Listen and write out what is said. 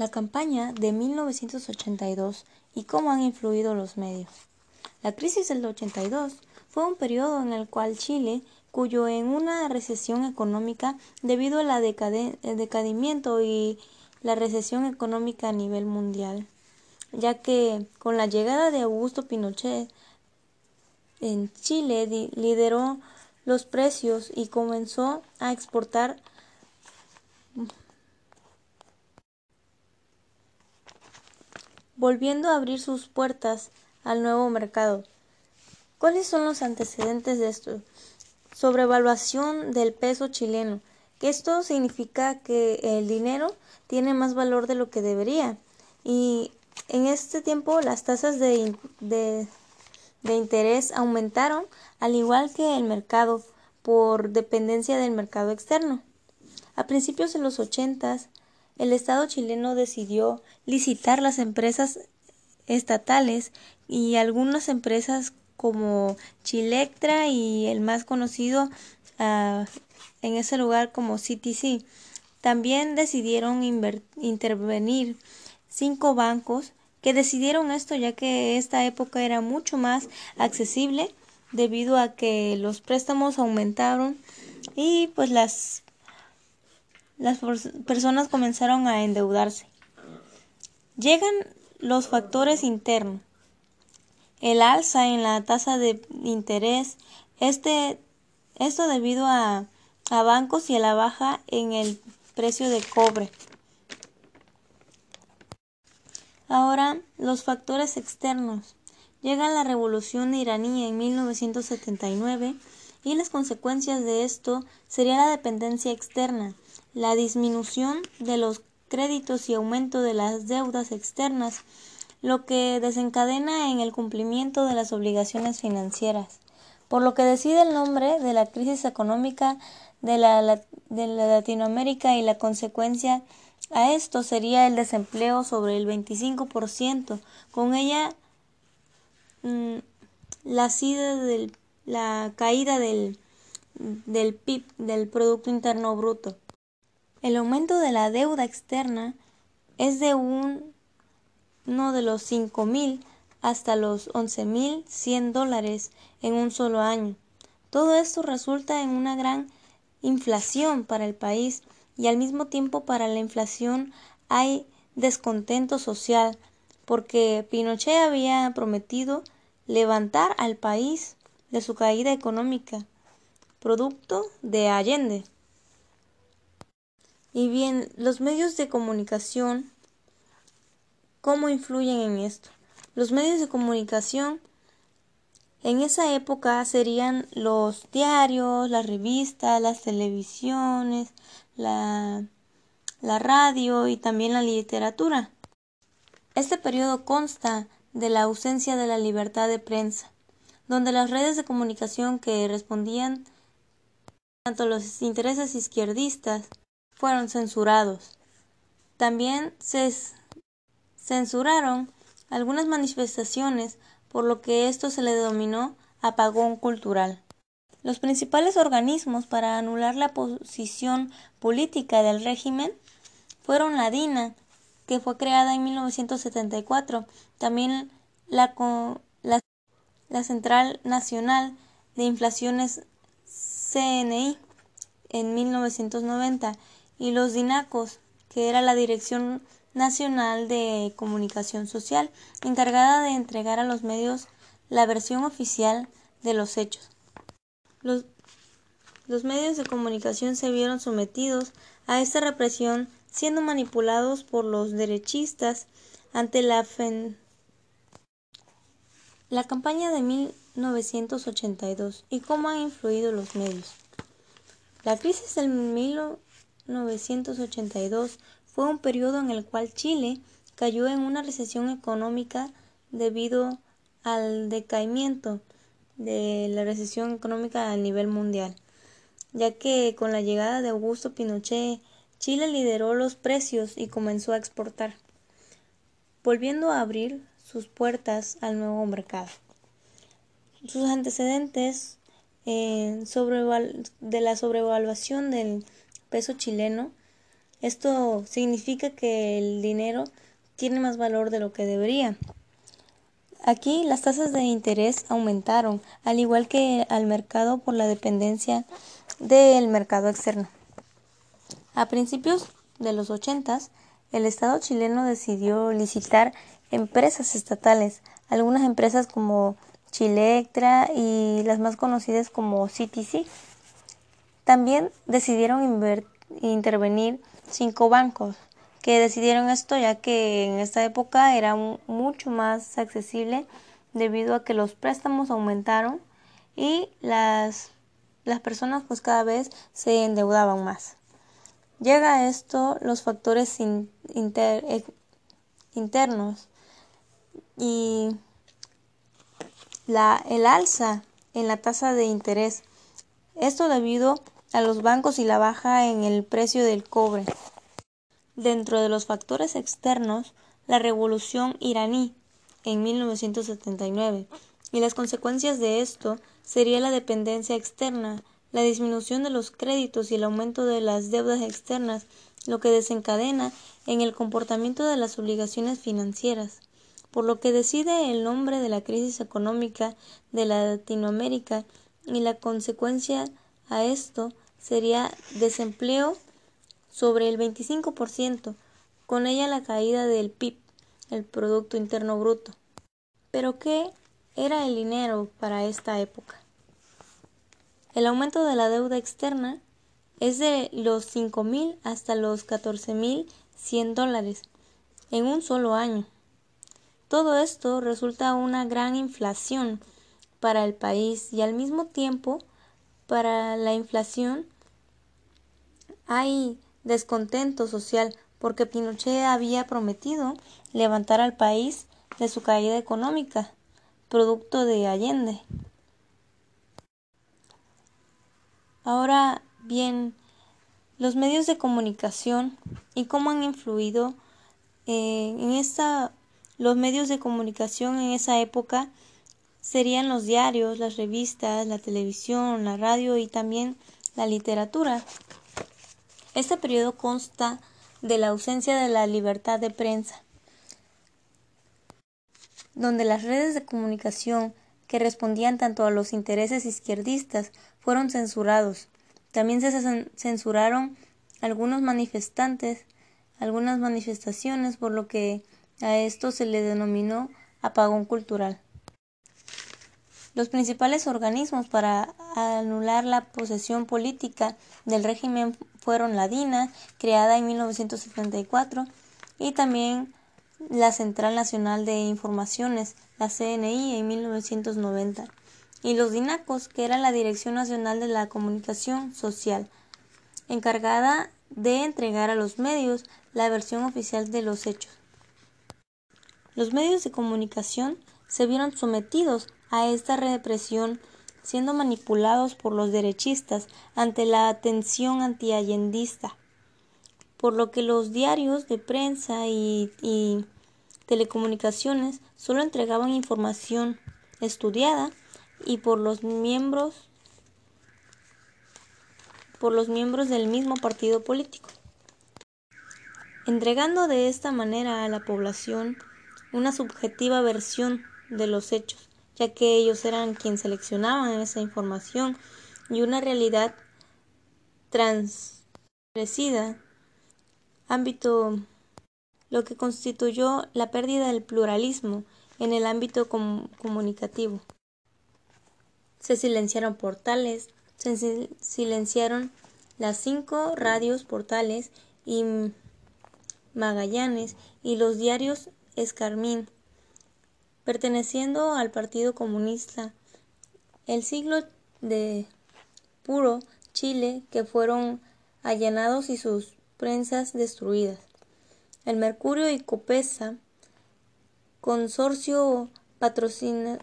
La campaña de 1982 y cómo han influido los medios. La crisis del 82 fue un periodo en el cual Chile, cuyo en una recesión económica debido al decadimiento y la recesión económica a nivel mundial, ya que con la llegada de Augusto Pinochet en Chile lideró los precios y comenzó a exportar volviendo a abrir sus puertas al nuevo mercado. ¿Cuáles son los antecedentes de esto? Sobrevaluación del peso chileno, que esto significa que el dinero tiene más valor de lo que debería. Y en este tiempo las tasas de, de, interés aumentaron, al igual que el mercado, por dependencia del mercado externo. A principios de los ochentas, el Estado chileno decidió licitar las empresas estatales y algunas empresas como Chilectra y el más conocido uh, en ese lugar como CTC. También decidieron intervenir cinco bancos que decidieron esto ya que esta época era mucho más accesible debido a que los préstamos aumentaron y pues las las personas comenzaron a endeudarse. Llegan los factores internos. El alza en la tasa de interés, este, esto debido a, a bancos y a la baja en el precio de cobre. Ahora, los factores externos. Llega la revolución iraní en 1979 y las consecuencias de esto sería la dependencia externa, la disminución de los créditos y aumento de las deudas externas, lo que desencadena en el cumplimiento de las obligaciones financieras, por lo que decide el nombre de la crisis económica de la, de la Latinoamérica y la consecuencia a esto sería el desempleo sobre el 25%, con ella mm, la, del, la caída del, del PIB, del Producto Interno Bruto. El aumento de la deuda externa es de un, uno de los cinco mil hasta los once mil cien dólares en un solo año. Todo esto resulta en una gran inflación para el país y al mismo tiempo para la inflación hay descontento social porque Pinochet había prometido levantar al país de su caída económica, producto de Allende. Y bien, los medios de comunicación, ¿cómo influyen en esto? Los medios de comunicación en esa época serían los diarios, las revistas, las televisiones, la, la radio y también la literatura. Este periodo consta de la ausencia de la libertad de prensa, donde las redes de comunicación que respondían tanto a los intereses izquierdistas fueron censurados. También se censuraron algunas manifestaciones, por lo que esto se le denominó apagón cultural. Los principales organismos para anular la posición política del régimen fueron la DINA, que fue creada en 1974, también la, la, Central Nacional de Inflaciones CNI en 1990 y los DINACOS, que era la Dirección Nacional de Comunicación Social, encargada de entregar a los medios la versión oficial de los hechos. Los, los medios de comunicación se vieron sometidos a esta represión, siendo manipulados por los derechistas ante la FEN. La campaña de 1982 y cómo han influido los medios. La crisis del 1982 fue un periodo en el cual Chile cayó en una recesión económica debido al decaimiento de la recesión económica a nivel mundial, ya que con la llegada de Augusto Pinochet, Chile lideró los precios y comenzó a exportar, volviendo a abrir sus puertas al nuevo mercado. Sus antecedentes eh, de la sobrevaluación del peso chileno Esto significa que el dinero tiene más valor de lo que debería. Aquí las tasas de interés aumentaron, al igual que al mercado por la dependencia del mercado externo. A principios de los ochentas, el Estado chileno decidió licitar empresas estatales, algunas empresas como Chilectra y las más conocidas como CTC. También decidieron intervenir cinco bancos que decidieron esto ya que en esta época era mucho más accesible debido a que los préstamos aumentaron y las, las personas pues cada vez se endeudaban más. Llega a esto los factores eh, internos y la, el alza en la tasa de interés. Esto debido a los bancos y la baja en el precio del cobre. Dentro de los factores externos, la revolución iraní en 1979 y las consecuencias de esto sería la dependencia externa la disminución de los créditos y el aumento de las deudas externas, lo que desencadena en el comportamiento de las obligaciones financieras, por lo que decide el nombre de la crisis económica de Latinoamérica y la consecuencia a esto sería desempleo sobre el 25%, con ella la caída del PIB, el Producto Interno Bruto. Pero ¿qué era el dinero para esta época? El aumento de la deuda externa es de los 5.000 hasta los 14.100 dólares en un solo año. Todo esto resulta una gran inflación para el país y al mismo tiempo para la inflación hay descontento social porque Pinochet había prometido levantar al país de su caída económica, producto de Allende. Ahora bien, los medios de comunicación y cómo han influido eh, en esta los medios de comunicación en esa época serían los diarios, las revistas, la televisión, la radio y también la literatura. Este periodo consta de la ausencia de la libertad de prensa, donde las redes de comunicación que respondían tanto a los intereses izquierdistas fueron censurados. También se censuraron algunos manifestantes, algunas manifestaciones, por lo que a esto se le denominó apagón cultural. Los principales organismos para anular la posesión política del régimen fueron la DINA, creada en 1974, y también la Central Nacional de Informaciones, la CNI, en 1990 y los DINACOS, que era la Dirección Nacional de la Comunicación Social, encargada de entregar a los medios la versión oficial de los hechos. Los medios de comunicación se vieron sometidos a esta represión, siendo manipulados por los derechistas ante la atención antiallendista, por lo que los diarios de prensa y, y telecomunicaciones solo entregaban información estudiada y por los miembros por los miembros del mismo partido político, entregando de esta manera a la población una subjetiva versión de los hechos, ya que ellos eran quienes seleccionaban esa información y una realidad transgresida ámbito lo que constituyó la pérdida del pluralismo en el ámbito comunicativo. Se silenciaron portales, se silenciaron las cinco radios portales y Magallanes y los diarios Escarmín, perteneciendo al Partido Comunista. El siglo de puro Chile que fueron allanados y sus prensas destruidas. El Mercurio y Copesa, consorcio patrocina